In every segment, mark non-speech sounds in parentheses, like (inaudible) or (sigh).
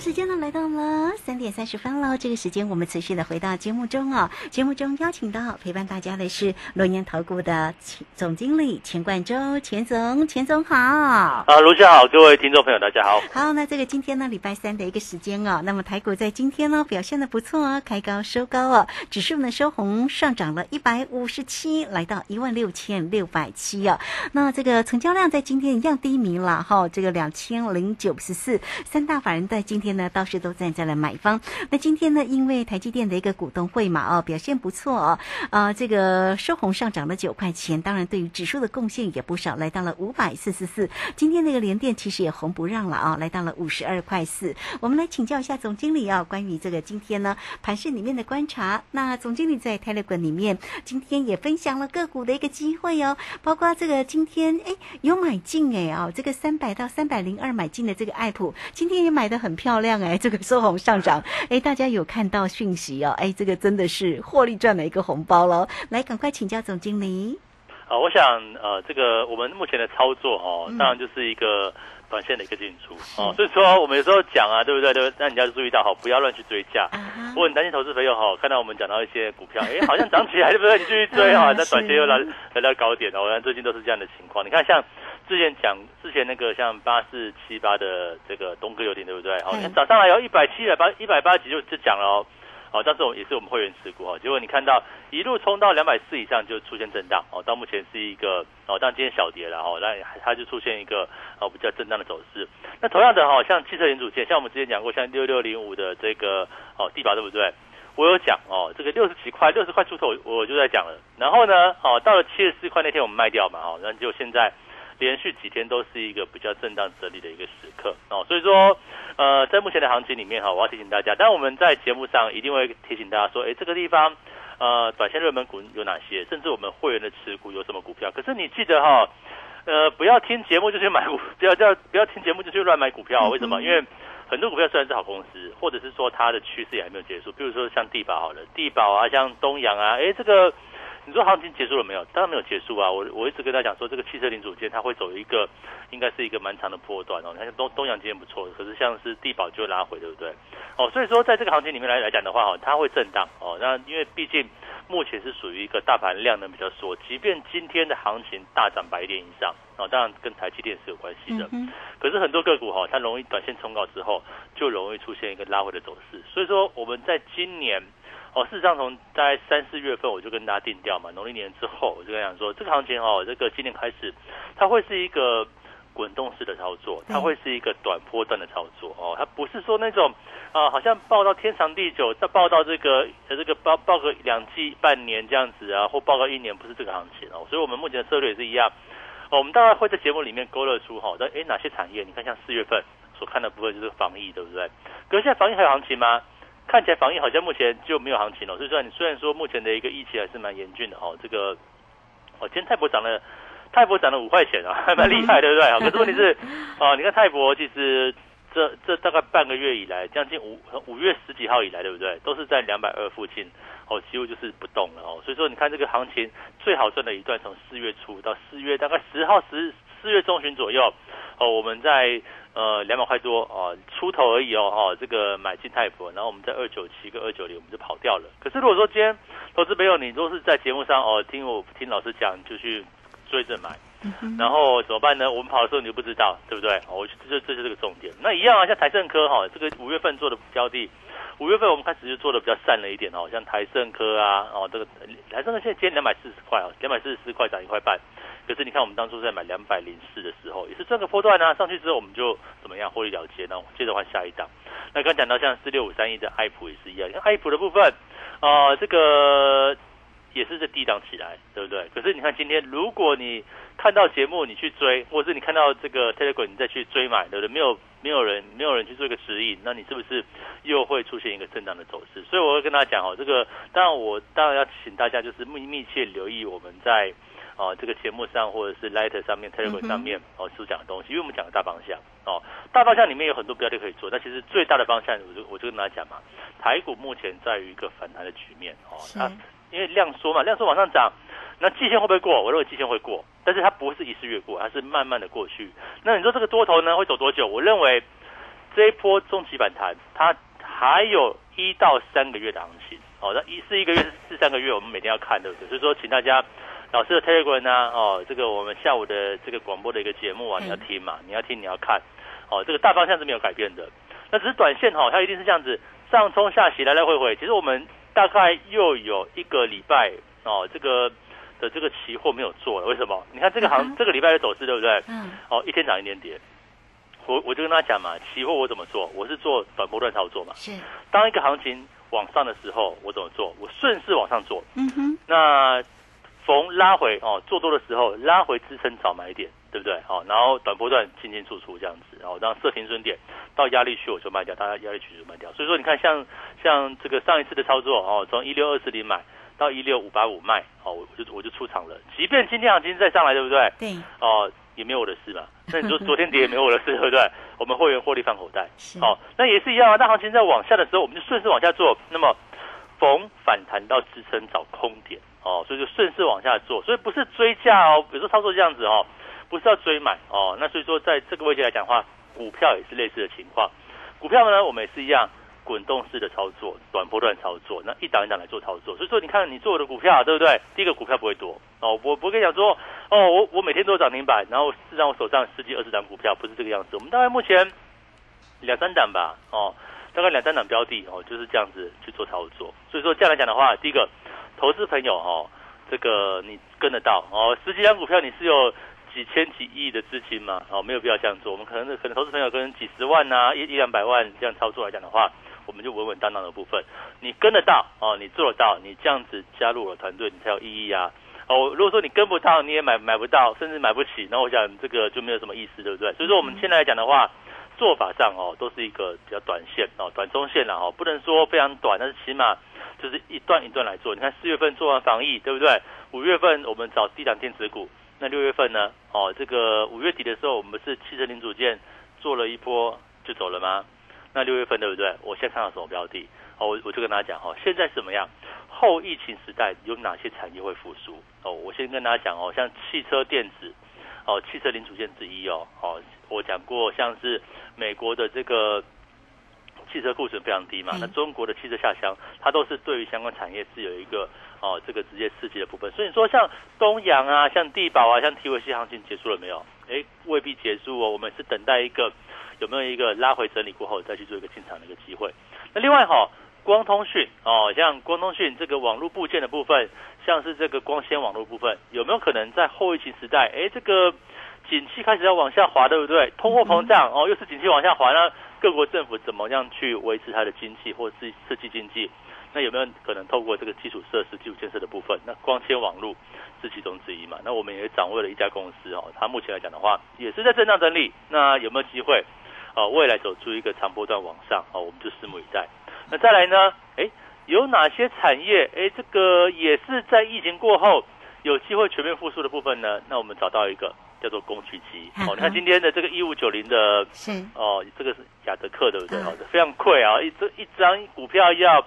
时间呢来到了三点三十分了，这个时间我们持续的回到节目中哦。节目中邀请到陪伴大家的是龙岩投顾的总经理钱冠洲，钱总，钱总好。啊，卢先好，各位听众朋友大家好。好，那这个今天呢礼拜三的一个时间哦，那么台股在今天呢表现的不错哦，开高收高哦，指数呢收红上涨了一百五十七，来到一万六千六百七哦。那这个成交量在今天一样低迷了哈，这个两千零九十四，三大法人在今天。呢倒是都站在了买方。那今天呢，因为台积电的一个股东会嘛，哦，表现不错哦，啊，这个收红上涨了九块钱，当然对于指数的贡献也不少，来到了五百四十四。今天那个联电其实也红不让了啊，来到了五十二块四。我们来请教一下总经理啊，关于这个今天呢盘市里面的观察。那总经理在 Telegram 里面今天也分享了个股的一个机会哦，包括这个今天哎有买进哎哦，这个三百到三百零二买进的这个爱普，今天也买的很漂亮。亮哎，这个收红上涨哎，大家有看到讯息哦哎，这个真的是获利赚了一个红包喽！来，赶快请教总经理。啊，我想呃，这个我们目前的操作哦，当然就是一个短线的一个进出哦，所以说我们有时候讲啊，对不对？对，那你要注意到哈，不要乱去追价。我很担心投资朋友哈，看到我们讲到一些股票，哎，好像涨起来，(laughs) 对不对？你继续追啊，那短线又来来到高点哦。我看最近都是这样的情况。你看像。之前讲之前那个像八四七八的这个东哥游艇对不对？哦，你看涨上来有一百七百八一百八几就就讲了哦，哦，但是我也是我们会员持股哦，结果你看到一路冲到两百四以上就出现震荡哦，到目前是一个哦，但今天小跌了哦，那它就出现一个哦比较震荡的走势。那同样的哈，像汽车零组件，像我们之前讲过，像六六零五的这个哦地保对不对？我有讲哦，这个六十几块六十块出头我就在讲了，然后呢哦到了七十四块那天我们卖掉嘛哦，那就现在。连续几天都是一个比较震荡整理的一个时刻哦，所以说，呃，在目前的行情里面哈，我要提醒大家，但我们在节目上一定会提醒大家说，哎，这个地方，呃，短线热门股有哪些，甚至我们会员的持股有什么股票。可是你记得哈，呃，不要听节目就去买股，不要叫不要听节目就去乱买股票，为什么？因为很多股票虽然是好公司，或者是说它的趋势也还没有结束，比如说像地保好了，地保啊，像东阳啊，哎，这个。你说行情结束了没有？当然没有结束啊！我我一直跟他讲说，这个汽车零组件它会走一个，应该是一个蛮长的波段哦。你看东东阳今天不错，可是像是地保就拉回，对不对？哦，所以说在这个行情里面来来讲的话，哈，它会震荡哦。那因为毕竟目前是属于一个大盘量能比较缩，即便今天的行情大涨百点以上哦，当然跟台积电是有关系的。可是很多个股哈，它容易短线冲高之后，就容易出现一个拉回的走势。所以说我们在今年。哦，事实上从在三四月份我就跟大家定调嘛，农历年之后我就跟讲说，这个行情哦，这个今年开始它会是一个滚动式的操作，它会是一个短波段的操作哦，它不是说那种啊，好像报到天长地久，再报到这个呃这个报报个两季半年这样子啊，或报个一年，不是这个行情哦，所以我们目前的策略也是一样，哦，我们大概会在节目里面勾勒出哈，在诶哪些产业，你看像四月份所看的部分就是防疫，对不对？可是现在防疫还有行情吗？看起来防疫好像目前就没有行情了，所以说你虽然说目前的一个疫情还是蛮严峻的哦，这个哦今天泰博涨了，泰博涨了五块钱啊，还 (laughs) 蛮厉害，对不对啊？可是问题是 (laughs) 哦，你看泰博其实这这大概半个月以来，将近五五月十几号以来，对不对？都是在两百二附近哦，几乎就是不动了哦，所以说你看这个行情最好赚的一段，从四月初到四月大概十号十四月中旬左右哦，我们在。呃，两百块多哦，出头而已哦，哈，这个买进泰博，然后我们在二九七跟二九零，我们就跑掉了。可是如果说今天投资朋友，你都是在节目上哦，听我听老师讲，就去追着买，然后怎么办呢？我们跑的时候你就不知道，对不对？我这这就是个重点。那一样啊，像台盛科哈，这个五月份做的标的，五月份我们开始就做的比较散了一点哦，像台盛科啊，哦，这个台盛科现在今天两百四十块哦，两百四十四块涨一块半。可是你看，我们当初在买两百零四的时候，也是赚个波段啊。上去之后，我们就怎么样获利了结呢？接着换下一档。那刚讲到像四六五三一的爱普也是一样，像爱普的部分，啊，这个也是在低档起来，对不对？可是你看今天，如果你看到节目你去追，或是你看到这个 Telegram 你再去追买，对不对？没有没有人没有人去做一个指引，那你是不是又会出现一个震荡的走势？所以我会跟大家讲哦，这个当然我当然要请大家就是密密切留意我们在哦这个节目上或者是 Leiter 上面、Telegram 上面哦所讲的东西，因为我们讲的大方向哦，大方向里面有很多标的可以做，那其实最大的方向我就我就跟大家讲嘛，台股目前在于一个反弹的局面哦，它因为量缩嘛，量缩往上涨。那季线会不会过？我认为季线会过，但是它不是一次越过，它是慢慢的过去。那你说这个多头呢会走多久？我认为这一波中期反弹，它还有一到三个月的行情。哦，那一是一个月是三个月，我们每天要看，对不对？所以说，请大家老师的 Telegram 呢，哦，这个我们下午的这个广播的一个节目啊，你要听嘛，你要听，你要看。哦，这个大方向是没有改变的，那只是短线哈，它一定是这样子上冲下洗，来来回回。其实我们大概又有一个礼拜哦，这个。的这个期货没有做了，为什么？你看这个行这个礼拜的走势，对不对？嗯。哦，一天涨一天跌。我我就跟他讲嘛，期货我怎么做？我是做短波段操作嘛。是。当一个行情往上的时候，我怎么做？我顺势往上做。嗯哼。那逢拉回哦，做多的时候拉回支撑找买点，对不对？哦，然后短波段进进出出这样子，然后让设停损点到压力区我就卖掉，大家压力区就卖掉。所以说你看，像像这个上一次的操作哦，从一六二四零买。到一六五八五卖，哦，我就我就出场了。即便今天行情再上来，对不对？对。哦，也没有我的事嘛。(laughs) 那你说昨天跌也没有我的事，对不对？我们会员获利放口袋。好，那也是一样啊。大行情在往下的时候，我们就顺势往下做。那么逢反弹到支撑找空点，哦，所以就顺势往下做。所以不是追价哦，比如说操作这样子哦，不是要追买哦。那所以说在这个位置来讲的话，股票也是类似的情况。股票呢，我们也是一样。滚动式的操作，短波段操作，那一档一档来做操作。所以说，你看你做的股票，对不对？第一个股票不会多哦，我不会跟你讲说，哦，我我每天都涨停板，然后是让我手上十几二十档股票，不是这个样子。我们大概目前两三档吧，哦，大概两三档标的哦，就是这样子去做操作。所以说这样来讲的话，第一个投资朋友哦，这个你跟得到哦，十几张股票你是有几千几亿的资金嘛？哦，没有必要这样做。我们可能可能投资朋友跟几十万呐，一一两百万这样操作来讲的话。我们就稳稳当当的部分，你跟得到哦，你做得到，你这样子加入我团队，你才有意义啊！哦，如果说你跟不到，你也买买不到，甚至买不起，那我想这个就没有什么意思，对不对？所以说我们现在来讲的话，做法上哦，都是一个比较短线哦，短中线了哦，不能说非常短，但是起码就是一段一段来做。你看四月份做完防疫，对不对？五月份我们找低档电子股，那六月份呢？哦，这个五月底的时候，我们是汽车零组件做了一波就走了吗？那六月份对不对？我现在看到什么标的？哦，我我就跟大家讲哦，现在是怎么样？后疫情时代有哪些产业会复苏？哦，我先跟大家讲哦，像汽车电子，哦，汽车零组件之一哦，哦，我讲过，像是美国的这个汽车库存非常低嘛，那中国的汽车下乡，它都是对于相关产业是有一个哦，这个直接刺激的部分。所以你说像东阳啊，像地保啊，像 T V C 行情结束了没有？哎，未必结束哦，我们是等待一个。有没有一个拉回整理过后再去做一个进场的一个机会？那另外哈，光通讯哦，像光通讯这个网络部件的部分，像是这个光纤网络部分，有没有可能在后疫情时代，哎，这个景气开始要往下滑，对不对？通货膨胀哦，又是景气往下滑，那各国政府怎么样去维持它的经济或是刺激经济？那有没有可能透过这个基础设施、基础建设的部分？那光纤网络是其中之一嘛？那我们也掌握了一家公司哦，它目前来讲的话，也是在震荡整理。那有没有机会？哦，未来走出一个长波段往上，哦，我们就拭目以待。那再来呢？哎，有哪些产业？哎，这个也是在疫情过后有机会全面复苏的部分呢？那我们找到一个叫做工具机。哦，你看今天的这个一五九零的，是哦，这个是雅德克，对不对？哦，非常贵啊，一这一张股票要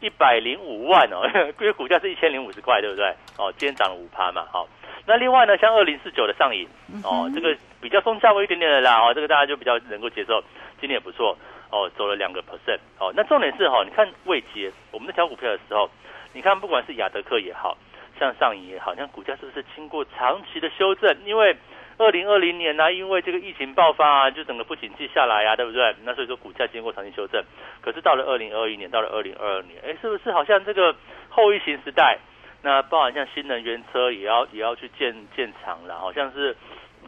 一百零五万哦，(laughs) 因为股价是一千零五十块，对不对？哦，今天涨了五趴嘛，好。那另外呢，像二零四九的上影哦，这个比较中价位一点点的啦哦，这个大家就比较能够接受，今天也不错哦，走了两个 percent 哦。那重点是哈，你看未接我们在挑股票的时候，你看不管是亚德克也好像上影也好，像股价是不是经过长期的修正？因为二零二零年呢，因为这个疫情爆发啊，就整个不景气下来呀，对不对？那所以说股价经过长期修正，可是到了二零二一年，到了二零二二年，哎，是不是好像这个后疫情时代？那包含像新能源车也要也要去建建厂了，好像是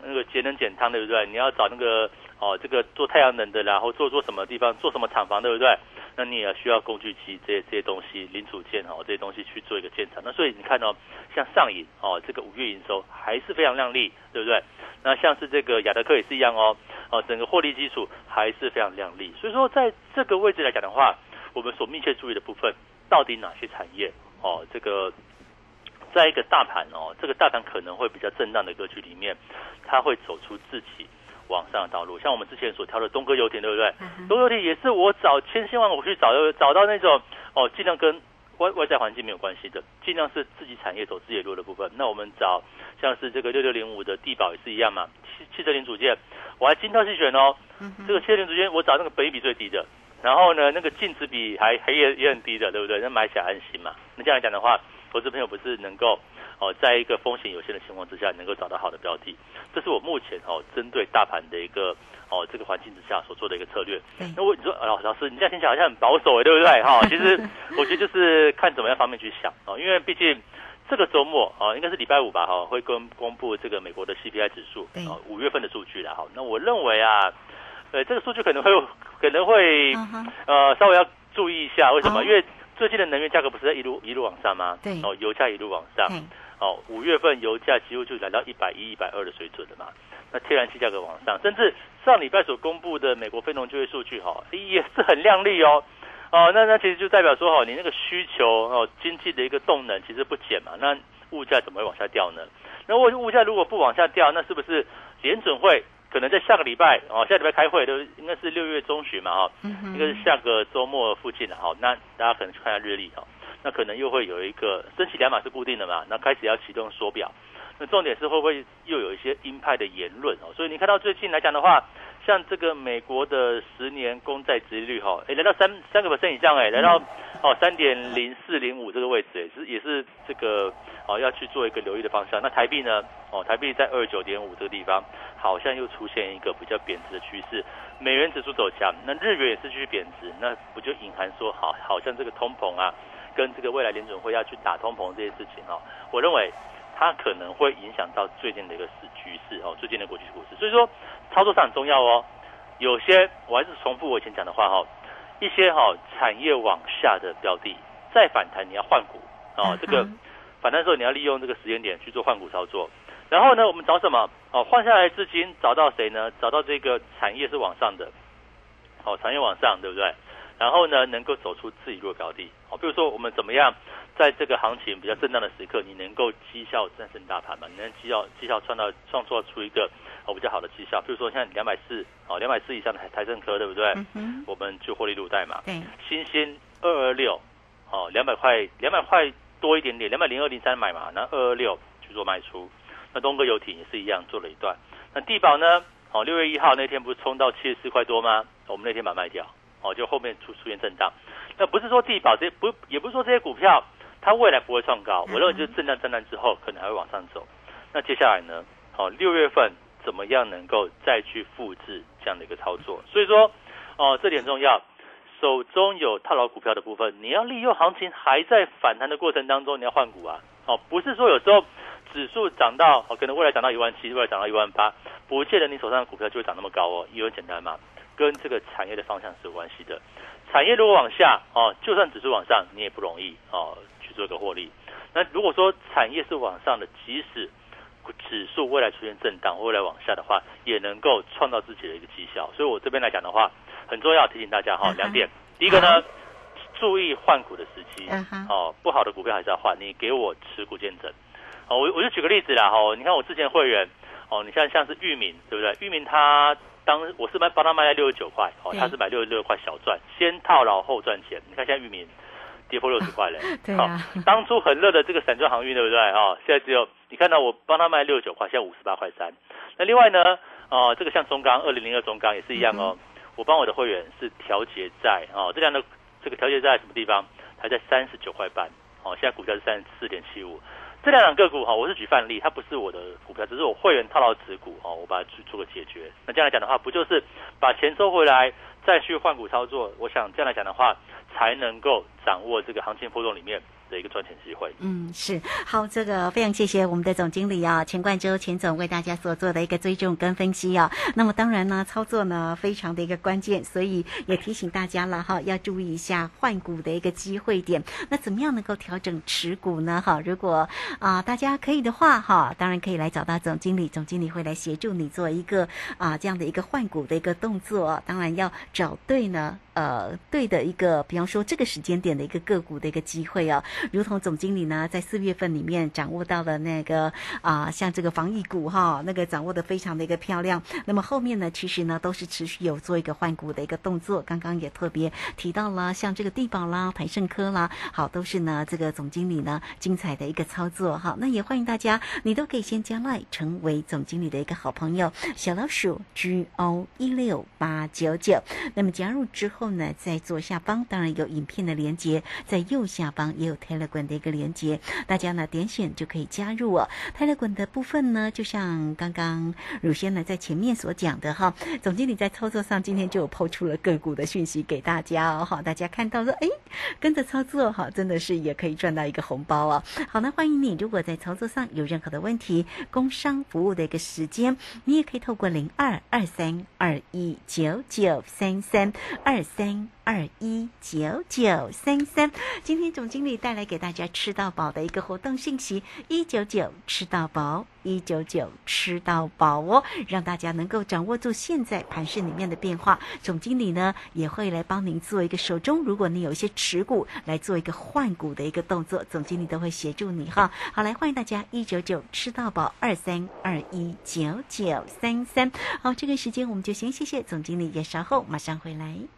那个节能减碳，对不对？你要找那个哦，这个做太阳能的，然后做做什么地方做什么厂房，对不对？那你也需要工具机这些这些东西，零组件哦这些东西去做一个建厂。那所以你看哦，像上影哦，这个五月营收还是非常亮丽，对不对？那像是这个亚德克也是一样哦，哦整个获利基础还是非常亮丽。所以说在这个位置来讲的话，我们所密切注意的部分，到底哪些产业哦？这个在一个大盘哦，这个大盘可能会比较震荡的格局里面，它会走出自己。往上的道路，像我们之前所挑的东哥油田，对不对？东哥油田也是我找千辛万苦去找，找到那种哦，尽量跟外外在环境没有关系的，尽量是自己产业走自己路的部分。那我们找像是这个六六零五的地保也是一样嘛，汽汽车零组件，我还精挑细选哦。这个汽车零组件我找那个本比最低的，然后呢，那个净值比还还也也很低的，对不对？那买起来安心嘛。那这样来讲的话，投资朋友不是能够。哦，在一个风险有限的情况之下，能够找到好的标的，这是我目前哦针对大盘的一个哦这个环境之下所做的一个策略。那我你说老老师，你这样听起来好像很保守哎，对不对？哈，其实 (laughs) 我觉得就是看怎么样方面去想哦，因为毕竟这个周末哦，应该是礼拜五吧，哈，会公公布这个美国的 CPI 指数，哦，五月份的数据了，哈。那我认为啊，呃，这个数据可能会可能会呃稍微要注意一下，为什么？因为最近的能源价格不是在一路一路往上吗？对，哦，油价一路往上。哦，五月份油价几乎就来到一百一、一百二的水准了嘛？那天然气价格往上，甚至上礼拜所公布的美国非农就业数据，哈，也是很亮丽哦。哦，那那其实就代表说，哈，你那个需求哦，经济的一个动能其实不减嘛。那物价怎么会往下掉呢？那物物价如果不往下掉，那是不是联准会可能在下个礼拜哦，下礼拜开会都应该是六月中旬嘛？哈，应该是下个周末附近的。好，那大家可能去看下日历哈。那可能又会有一个升息两码是固定的嘛？那开始要启动缩表，那重点是会不会又有一些鹰派的言论哦？所以你看到最近来讲的话，像这个美国的十年公债殖利率哈，哎来到三三个 percent 以上哎，来到哦三点零四零五这个位置也是也是这个哦要去做一个留意的方向。那台币呢？哦台币在二九点五这个地方，好像又出现一个比较贬值的趋势。美元指数走强，那日元也是继续贬值，那不就隐含说好好像这个通膨啊？跟这个未来联准会要去打通膨这些事情哦，我认为它可能会影响到最近的一个市局势哦，最近的国际股市，所以说操作上很重要哦。有些我还是重复我以前讲的话哈，一些哈产业往下的标的再反弹，你要换股哦。这个反弹的时候你要利用这个时间点去做换股操作。然后呢，我们找什么哦？换下来资金找到谁呢？找到这个产业是往上的，哦，产业往上，对不对？然后呢，能够走出自己弱标的，好，比如说我们怎么样，在这个行情比较震荡的时刻，你能够绩效战胜大盘嘛？你能绩效绩效创造创造出一个哦比较好的绩效，比如说像两百四哦两百四以上的台台政科，对不对？嗯我们就获利入袋嘛。对。新兴二二六哦两百块两百块多一点点，两百零二零三买嘛，那二二六去做卖出。那东哥游艇也是一样做了一段。那地保呢？哦六月一号那天不是冲到七十四块多吗？我们那天把卖掉。哦，就后面出出现震荡，那不是说地保这不，也不是说这些股票它未来不会创高，我认为就是震荡震荡之后可能还会往上走。那接下来呢？哦，六月份怎么样能够再去复制这样的一个操作？所以说，哦，这点重要。手中有套牢股票的部分，你要利用行情还在反弹的过程当中，你要换股啊。哦，不是说有时候指数涨到哦，可能未来涨到一万七，未来涨到一万八，不见得你手上的股票就会涨那么高哦，因为简单嘛。跟这个产业的方向是有关系的，产业如果往下哦，就算指数往上，你也不容易哦去做一个获利。那如果说产业是往上的，即使指数未来出现震荡，未来往下的话，也能够创造自己的一个绩效。所以我这边来讲的话，很重要提醒大家哈，两点。第一个呢，注意换股的时机哦，不好的股票还是要换。你给我持股见证哦，我我就举个例子啦哈，你看我之前会员哦，你像像是域名对不对？域名它。当我是卖帮他卖在六十九块，哦，他是买六十六块小赚，先套牢后赚钱。你看现在域名跌破六十块嘞，(laughs) 对啊。当初很热的这个散装航运，对不对？哦，现在只有你看到我帮他卖六十九块，现在五十八块三。那另外呢，哦，这个像中钢二零零二中钢也是一样哦，我帮我的会员是调节在哦，这样的这个调节在什么地方？还在三十九块半，哦，现在股价是三十四点七五。这两档个股哈，我是举范例，它不是我的股票，只是我会员套牢持股哈，我把它去做个解决。那这样来讲的话，不就是把钱收回来，再去换股操作？我想这样来讲的话，才能够掌握这个行情波动里面的一个赚钱机会。嗯，是好，这个非常谢谢我们的总经理啊，钱冠洲钱总为大家所做的一个追踪跟分析啊。那么当然呢，操作呢非常的一个关键，所以也提醒大家了哈，要注意一下换股的一个机会点。那怎么样能够调整持股呢？哈，如果啊大家可以的话哈，当然可以来找到总经理，总经理会来协助你做一个啊这样的一个换股的一个动作。当然要找对呢。呃，对的一个，比方说这个时间点的一个个股的一个机会啊，如同总经理呢在四月份里面掌握到了那个啊，像这个防疫股哈，那个掌握的非常的一个漂亮。那么后面呢，其实呢都是持续有做一个换股的一个动作。刚刚也特别提到了，像这个地保啦、台盛科啦，好，都是呢这个总经理呢精彩的一个操作哈。那也欢迎大家，你都可以先加来成为总经理的一个好朋友，小老鼠 G O 一六八九九。那么加入之后。呢，在左下方当然有影片的连接，在右下方也有 Telegram 的一个连接，大家呢点选就可以加入哦。Telegram 的部分呢，就像刚刚乳仙呢在前面所讲的哈，总经理在操作上今天就抛出了个股的讯息给大家哦，好，大家看到说，哎，跟着操作哈，真的是也可以赚到一个红包哦。好，那欢迎你，如果在操作上有任何的问题，工商服务的一个时间，你也可以透过零二二三二一九九三三二。三二一九九三三，今天总经理带来给大家吃到饱的一个活动信息，一九九吃到饱，一九九吃到饱哦，让大家能够掌握住现在盘市里面的变化。总经理呢也会来帮您做一个手中，如果你有一些持股，来做一个换股的一个动作，总经理都会协助你哈。好，来欢迎大家一九九吃到饱，二三二一九九三三。好，这个时间我们就先谢谢总经理，也稍后马上回来。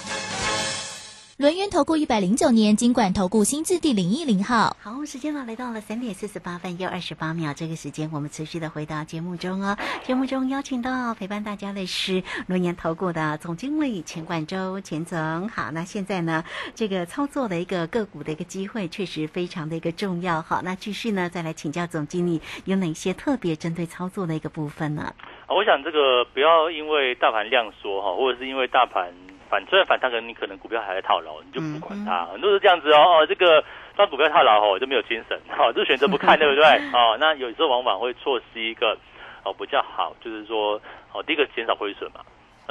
轮源投顾一百零九年金管投顾新字第零一零号，好，时间呢来到了三点四十八分又二十八秒，这个时间我们持续的回到节目中哦。节目中邀请到陪伴大家的是轮源投顾的总经理钱冠周钱总。好，那现在呢，这个操作的一个个股的一个机会确实非常的一个重要。好，那继续呢再来请教总经理有哪些特别针对操作的一个部分呢？我想这个不要因为大盘量缩哈，或者是因为大盘。反虽然反弹，可能你可能股票还在套牢，你就不管它。很多是这样子哦，哦，这个当股票套牢哦，就没有精神，哦，就选择不看，对不对？(laughs) 哦，那有时候往往会错失一个哦比较好，就是说哦，第一个减少亏损嘛。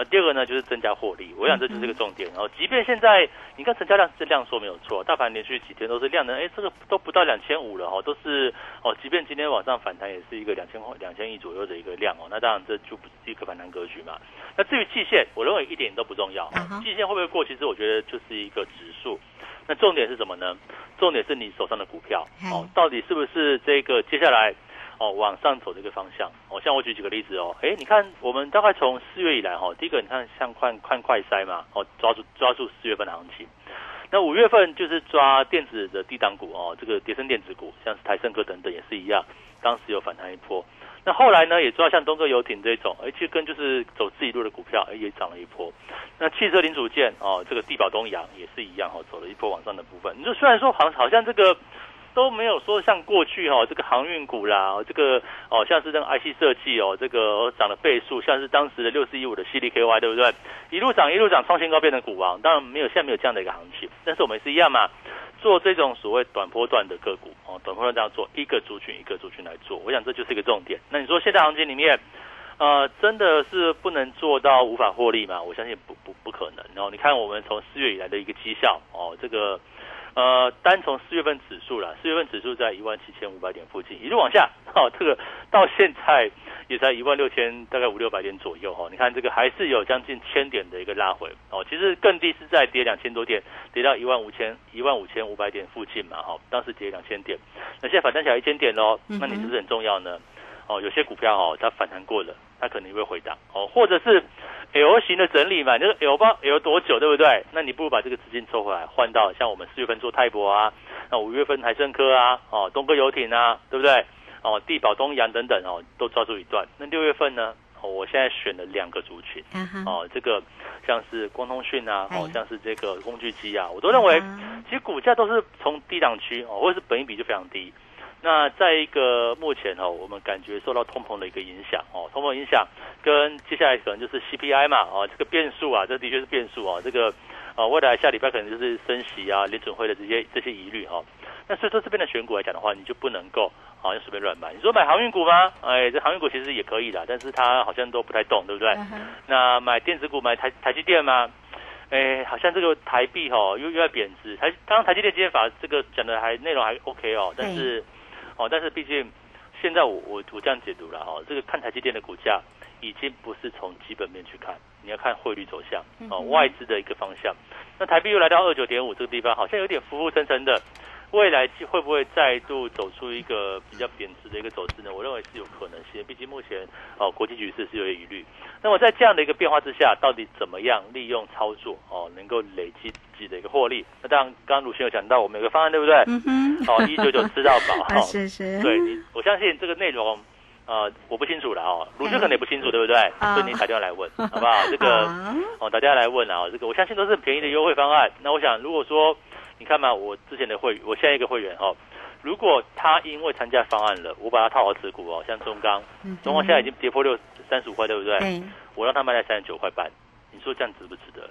那第二个呢，就是增加获利。我想这就是个重点。然后，即便现在你看成交量是量缩没有错，大盘连续几天都是量能，哎，这个都不到两千五了哦，都是哦。即便今天晚上反弹也是一个两千两千亿左右的一个量哦。那当然这就不是一个反弹格局嘛。那至于季线，我认为一点都不重要。季线会不会过？其实我觉得就是一个指数。那重点是什么呢？重点是你手上的股票哦，到底是不是这个接下来？哦，往上走的一个方向。哦，像我举几个例子哦，哎，你看我们大概从四月以来哈，第一个你看像快快快筛嘛，哦，抓住抓住四月份的行情。那五月份就是抓电子的低档股哦，这个叠升电子股，像是台盛科等等也是一样，当时有反弹一波。那后来呢，也抓像东哥游艇这种，而且跟就是走自己路的股票，也涨了一波。那汽车零组件哦，这个地保东洋也是一样哦，走了一波往上的部分。你说虽然说好好像这个。都没有说像过去哈，这个航运股啦，这个哦，像是那个 IC 设计哦，这个涨的倍数，像是当时的六四一五的 CDKY，对不对？一路涨一路涨，创新高变成股王。当然没有现在没有这样的一个行情，但是我们是一样嘛，做这种所谓短波段的个股哦，短波段这样做，一个族群一个族群来做，我想这就是一个重点。那你说现在行情里面呃，真的是不能做到无法获利嘛？我相信不不不可能。然后你看我们从四月以来的一个绩效哦，这个呃，单从四月份指数啦，四月份指数在一万七千五百点附近一路往下，(laughs) 哦，这个到现在也在一万六千大概五六百点左右哈。你看这个还是有将近千点的一个拉回哦。其实更低是在跌两千多点，跌到一万五千一万五千五百点附近嘛哈。当时跌两千点，那现在反弹起来一千点喽，那你是不是很重要呢？哦，有些股票哦，它反弹过了，它可能会回档哦，或者是 L 型的整理嘛，就是 L 包 L 多久，对不对？那你不如把这个资金抽回来，换到像我们四月份做泰博啊，那五月份海盛科啊，哦，东哥游艇啊，对不对？哦，地保东洋等等哦，都抓住一段。那六月份呢？哦，我现在选了两个族群，哦，这个像是光通讯啊，哦，像是这个工具机啊，我都认为其实股价都是从低档区哦，或者是本益比就非常低。那在一个目前哦，我们感觉受到通膨的一个影响哦，通膨影响跟接下来可能就是 CPI 嘛哦，这个变数啊，这的确是变数啊，这个呃未来下礼拜可能就是升息啊，联准会的这些这些疑虑哈。那所以说这边的选股来讲的话，你就不能够好像随便乱买。你说买航运股吗？哎，这航运股其实也可以的，但是它好像都不太动，对不对？那买电子股买台台积电吗？哎，好像这个台币哈又又在贬值。台刚刚台积电今天法这个讲的还内容还 OK 哦，但是。哦，但是毕竟现在我我我这样解读了哦，这个看台积电的股价已经不是从基本面去看，你要看汇率走向哦，外资的一个方向。那台币又来到二九点五这个地方，好像有点浮浮沉沉的。未来会不会再度走出一个比较贬值的一个走势呢？我认为是有可能性，毕竟目前哦国际局势是有些疑虑。那么在这样的一个变化之下，到底怎么样利用操作哦，能够累积自己的一个获利？那当然，刚刚鲁迅有讲到我们有个方案，对不对？嗯哼。哦，一九九吃到饱。哈，(laughs) 是是。对你，我相信这个内容，呃，我不清楚了哦，鲁迅可能也不清楚，对不对？所以你打电话来问，好不好？这个 (laughs) 哦，打电话来问啊，这个我相信都是便宜的优惠方案。那我想，如果说。你看嘛，我之前的会，我现在一个会员哦，如果他因为参加方案了，我把他套好持股哦，像中钢，中钢现在已经跌破六三十五块，对不对？我让他卖在三十九块半，你说这样值不值得？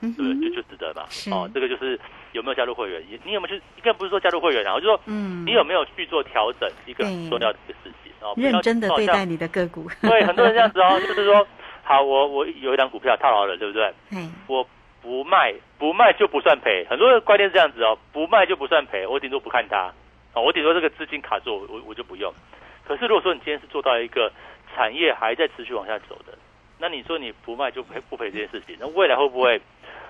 对不对？就就值得嘛。哦，这个就是有没有加入会员？你有没有去？应该不是说加入会员，然后就说，嗯，你有没有去做调整？一个重要的一个事情哦，认真的对待你的个股。对，很多人这样子哦，(laughs) 就是说，好，我我有一张股票套牢了，对不对？嗯我。不卖不卖就不算赔，很多的观念是这样子哦，不卖就不算赔，我顶多不看它，哦，我顶多这个资金卡住，我我就不用。可是如果说你今天是做到一个产业还在持续往下走的，那你说你不卖就赔不赔这件事情，那未来会不会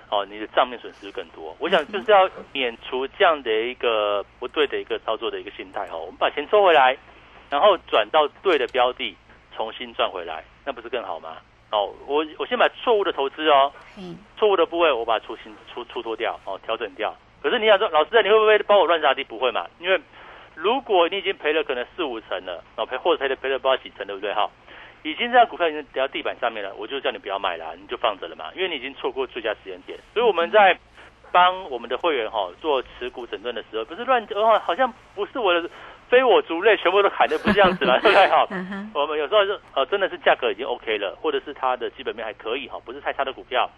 哦你的账面损失更多？我想就是要免除这样的一个不对的一个操作的一个心态哈，我们把钱收回来，然后转到对的标的，重新赚回来，那不是更好吗？哦，我我先把错误的投资哦，错误的部位我把它出清出出脱掉哦，调整掉。可是你想说，老师你会不会帮我乱杀低？不会嘛？因为如果你已经赔了可能四五成了，哦赔或者赔了赔了不知道几成，对不对？哈，已经这样股票已经跌到地板上面了，我就叫你不要买了，你就放着了嘛，因为你已经错过最佳时间点。所以我们在帮我们的会员哈做持股整顿的时候，不是乱哦，好像不是我的。非我族类，全部都砍的不是这样子了，(laughs) 对不对？哈，我们有时候是呃，真的是价格已经 OK 了，或者是它的基本面还可以哈，不是太差的股票，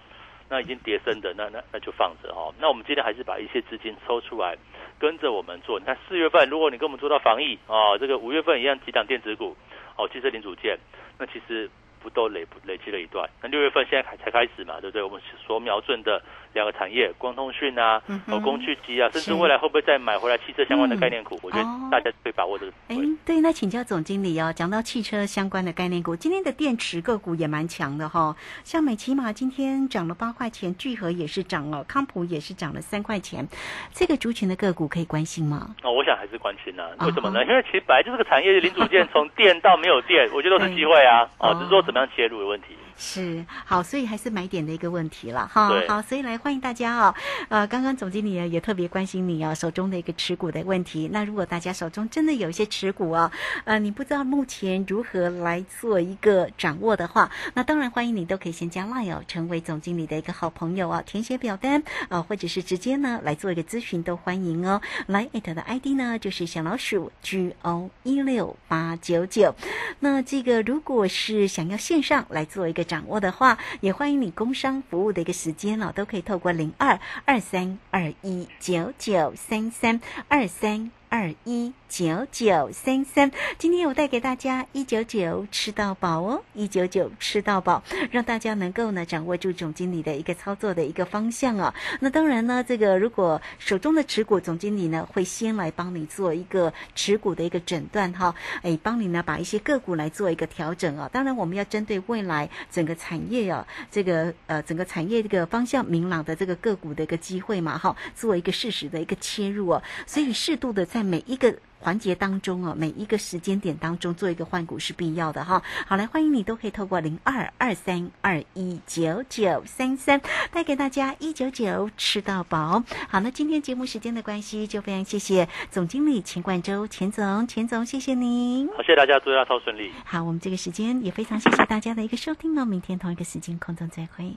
那已经跌升的，那那那就放着哈。那我们今天还是把一些资金抽出来，跟着我们做。你看四月份，如果你跟我们做到防疫啊，这个五月份一样几档电子股，哦，汽车零组件，那其实不都累累积了一段？那六月份现在才才开始嘛，对不对？我们所瞄准的。两个产业，光通讯啊，和工具机啊，甚至未来会不会再买回来汽车相关的概念股？我觉得大家可以把握这个。哎，对，那请教总经理哦，讲到汽车相关的概念股，今天的电池个股也蛮强的哈，像美骑马今天涨了八块钱，聚合也是涨了，康普也是涨了三块钱，这个族群的个股可以关心吗？哦，我想还是关心啊，为什么呢？因为其实本来就是个产业的零组件，从电到没有电，我觉得都是机会啊，哦，只是说怎么样切入的问题。是好，所以还是买点的一个问题了哈。好，所以来欢迎大家哦。呃，刚刚总经理也特别关心你哦，手中的一个持股的问题。那如果大家手中真的有一些持股啊，呃，你不知道目前如何来做一个掌握的话，那当然欢迎你都可以先加 line 哦成为总经理的一个好朋友啊，填写表单啊，或者是直接呢来做一个咨询都欢迎哦。来艾特的 ID 呢就是小老鼠 G O 一六八九九。那这个如果是想要线上来做一个。掌握的话，也欢迎你工商服务的一个时间哦，都可以透过零二二三二一九九三三二三二一。九九三三。今天我带给大家一九九吃到饱哦，一九九吃到饱，让大家能够呢掌握住总经理的一个操作的一个方向啊。那当然呢，这个如果手中的持股，总经理呢会先来帮你做一个持股的一个诊断哈，哎，帮你呢把一些个股来做一个调整啊。当然，我们要针对未来整个产业啊，这个呃整个产业这个方向明朗的这个个股的一个机会嘛哈，做一个适时的一个切入哦。所以适度的在每一个。环节当中哦，每一个时间点当中做一个换股是必要的哈。好，来欢迎你都可以透过零二二三二一九九三三带给大家一九九吃到饱。好，那今天节目时间的关系，就非常谢谢总经理钱冠周钱总，钱总谢谢您。好，谢谢大家，祝大家超顺利。好，我们这个时间也非常谢谢大家的一个收听哦，明天同一个时间空中再会。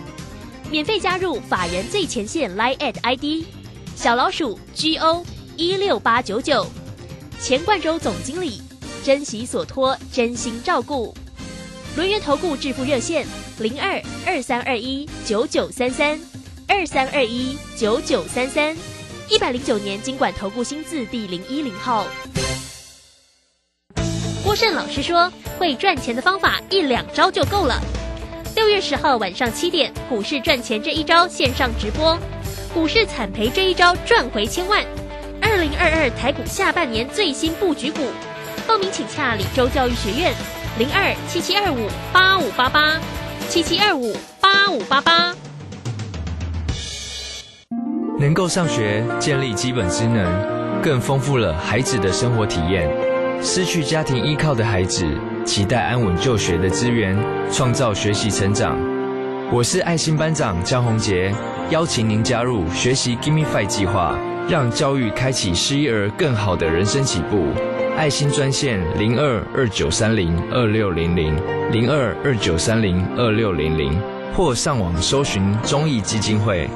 免费加入法人最前线 Line at ID 小老鼠 GO 一六八九九，钱冠洲总经理，珍惜所托，真心照顾。轮源投顾致富热线零二二三二一九九三三二三二一九九三三，一百零九年经管投顾新字第零一零号。郭胜老师说，会赚钱的方法一两招就够了。六月十号晚上七点，股市赚钱这一招线上直播，股市惨赔这一招赚回千万。二零二二台股下半年最新布局股，报名请洽李州教育学院零二七七二五八五八八七七二五八五八八。能够上学，建立基本职能，更丰富了孩子的生活体验。失去家庭依靠的孩子。期待安稳就学的资源，创造学习成长。我是爱心班长江宏杰，邀请您加入学习 Gimme Five 计划，让教育开启失一儿更好的人生起步。爱心专线零二二九三零二六零零零二二九三零二六零零，或上网搜寻中义基金会。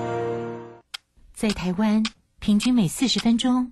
在台湾，平均每四十分钟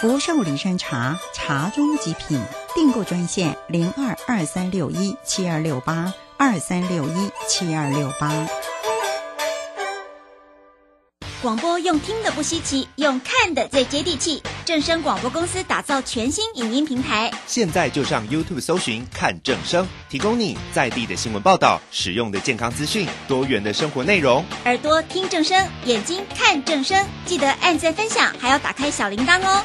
福寿礼山茶，茶中极品。订购专线零二二三六一七二六八二三六一七二六八。广播用听的不稀奇，用看的最接地气。正声广播公司打造全新影音平台，现在就上 YouTube 搜寻看正声，提供你在地的新闻报道、使用的健康资讯、多元的生活内容。耳朵听正声，眼睛看正声，记得按赞分享，还要打开小铃铛哦。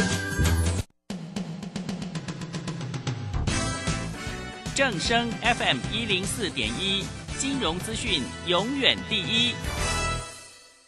正声 FM 一零四点一，金融资讯永远第一。